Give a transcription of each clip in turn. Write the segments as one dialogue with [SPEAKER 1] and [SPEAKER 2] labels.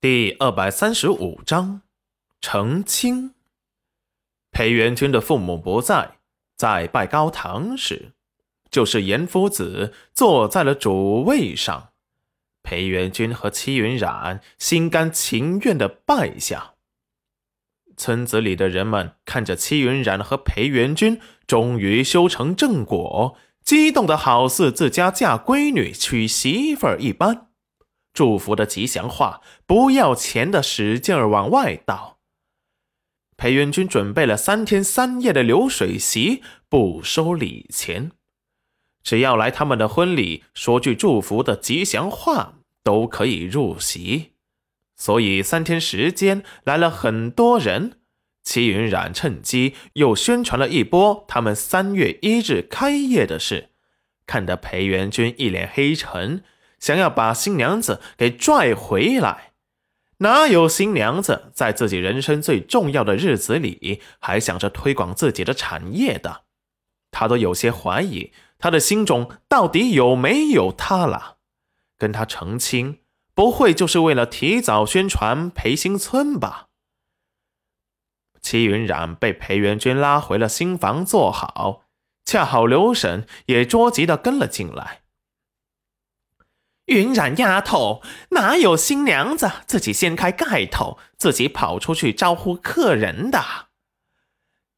[SPEAKER 1] 第二百三十五章成亲。裴元君的父母不在，在拜高堂时，就是严夫子坐在了主位上。裴元君和戚云染心甘情愿的拜下。村子里的人们看着戚云染和裴元君终于修成正果，激动的好似自家嫁闺女娶媳妇儿一般。祝福的吉祥话，不要钱的使劲儿往外倒。裴元君准备了三天三夜的流水席，不收礼钱，只要来他们的婚礼说句祝福的吉祥话，都可以入席。所以三天时间来了很多人。齐云染趁机又宣传了一波他们三月一日开业的事，看得裴元君一脸黑沉。想要把新娘子给拽回来，哪有新娘子在自己人生最重要的日子里还想着推广自己的产业的？他都有些怀疑，他的心中到底有没有他了？跟他成亲，不会就是为了提早宣传裴新村吧？齐云染被裴元君拉回了新房坐好，恰好刘婶也着急的跟了进来。
[SPEAKER 2] 云染丫头，哪有新娘子自己掀开盖头，自己跑出去招呼客人的？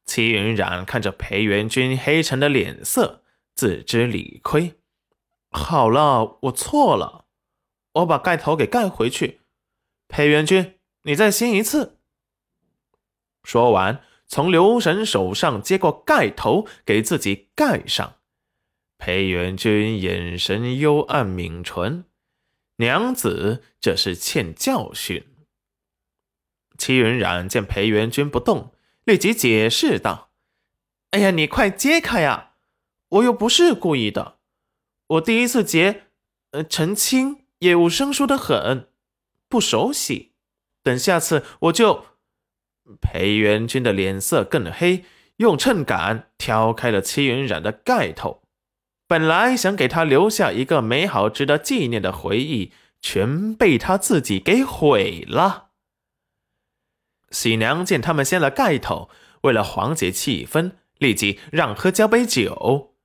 [SPEAKER 1] 齐云染看着裴元君黑沉的脸色，自知理亏。好了，我错了，我把盖头给盖回去。裴元君，你再掀一次。说完，从刘神手上接过盖头，给自己盖上。裴元君眼神幽暗，抿唇。娘子这是欠教训。戚云染见裴元君不动，立即解释道：“哎呀，你快揭开呀！我又不是故意的，我第一次结，呃，成亲业务生疏的很，不熟悉。等下次我就……”裴元君的脸色更黑，用秤杆挑开了戚云染的盖头。本来想给他留下一个美好、值得纪念的回忆，全被他自己给毁了。喜娘见他们掀了盖头，为了缓解气氛，立即让喝交杯酒。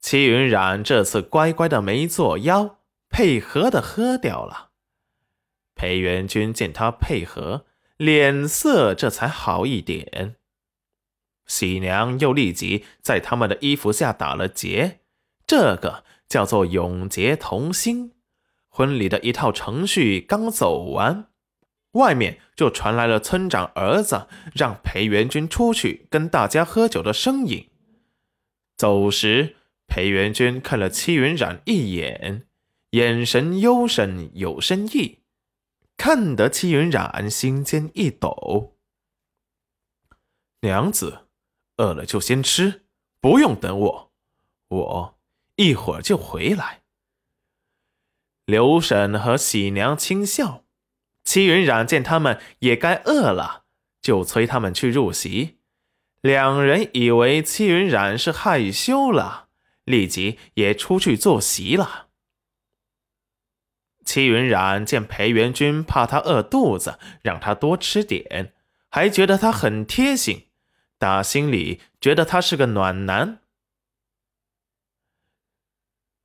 [SPEAKER 1] 齐云染这次乖乖的没作妖，配合的喝掉了。裴元君见他配合，脸色这才好一点。喜娘又立即在他们的衣服下打了结。这个叫做永结同心。婚礼的一套程序刚走完，外面就传来了村长儿子让裴元君出去跟大家喝酒的声音。走时，裴元君看了戚云染一眼，眼神幽深有深意，看得戚云染心尖一抖。娘子，饿了就先吃，不用等我，我。一会儿就回来。刘婶和喜娘轻笑，戚云染见他们也该饿了，就催他们去入席。两人以为戚云染是害羞了，立即也出去坐席了。戚云染见裴元君怕他饿肚子，让他多吃点，还觉得他很贴心，打心里觉得他是个暖男。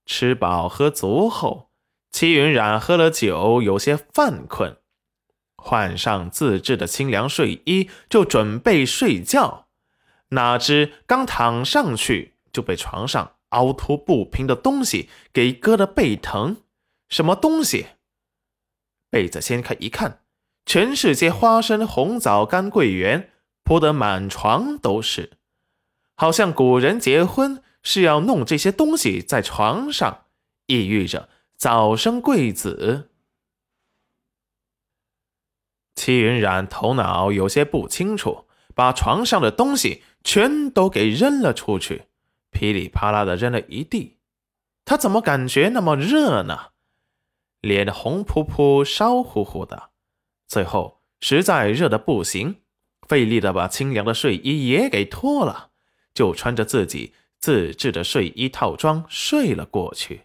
[SPEAKER 1] 吃饱喝足后，戚云染喝了酒，有些犯困，换上自制的清凉睡衣，就准备睡觉。哪知刚躺上去，就被床上凹凸不平的东西给割得背疼。什么东西？被子掀开一看，全是些花生、红枣、干桂圆，铺得满床都是，好像古人结婚。是要弄这些东西在床上，意喻着早生贵子。戚云染头脑有些不清楚，把床上的东西全都给扔了出去，噼里啪啦的扔了一地。他怎么感觉那么热呢？脸红扑扑、烧乎乎的。最后实在热的不行，费力的把清凉的睡衣也给脱了，就穿着自己。自制的睡衣套装睡了过去。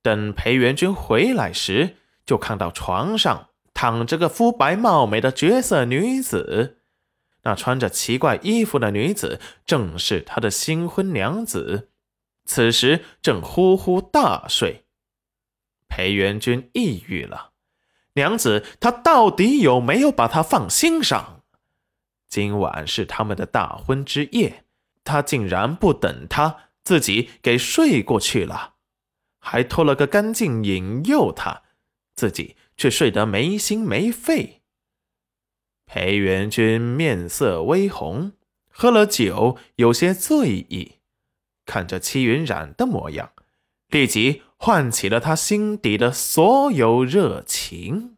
[SPEAKER 1] 等裴元君回来时，就看到床上躺着个肤白貌美的绝色女子。那穿着奇怪衣服的女子，正是他的新婚娘子，此时正呼呼大睡。裴元君抑郁了，娘子，他到底有没有把他放心上？今晚是他们的大婚之夜，他竟然不等他，自己给睡过去了，还脱了个干净引诱他，自己却睡得没心没肺。裴元君面色微红，喝了酒，有些醉意，看着戚云染的模样，立即唤起了他心底的所有热情。